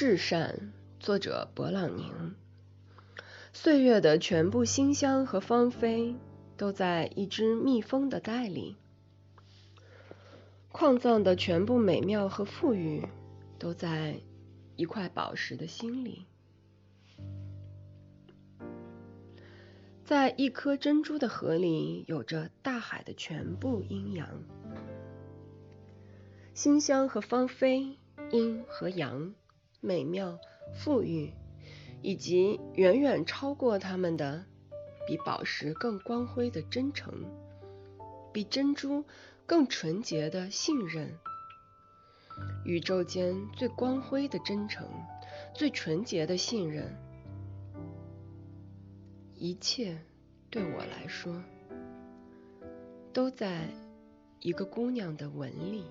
至善，作者勃朗宁。岁月的全部馨香和芳菲，都在一只蜜蜂的袋里；矿藏的全部美妙和富裕，都在一块宝石的心里。在一颗珍珠的河里，有着大海的全部阴阳。馨香和芳菲，阴和阳，美妙、富裕。以及远远超过他们的，比宝石更光辉的真诚，比珍珠更纯洁的信任。宇宙间最光辉的真诚，最纯洁的信任，一切对我来说，都在一个姑娘的吻里。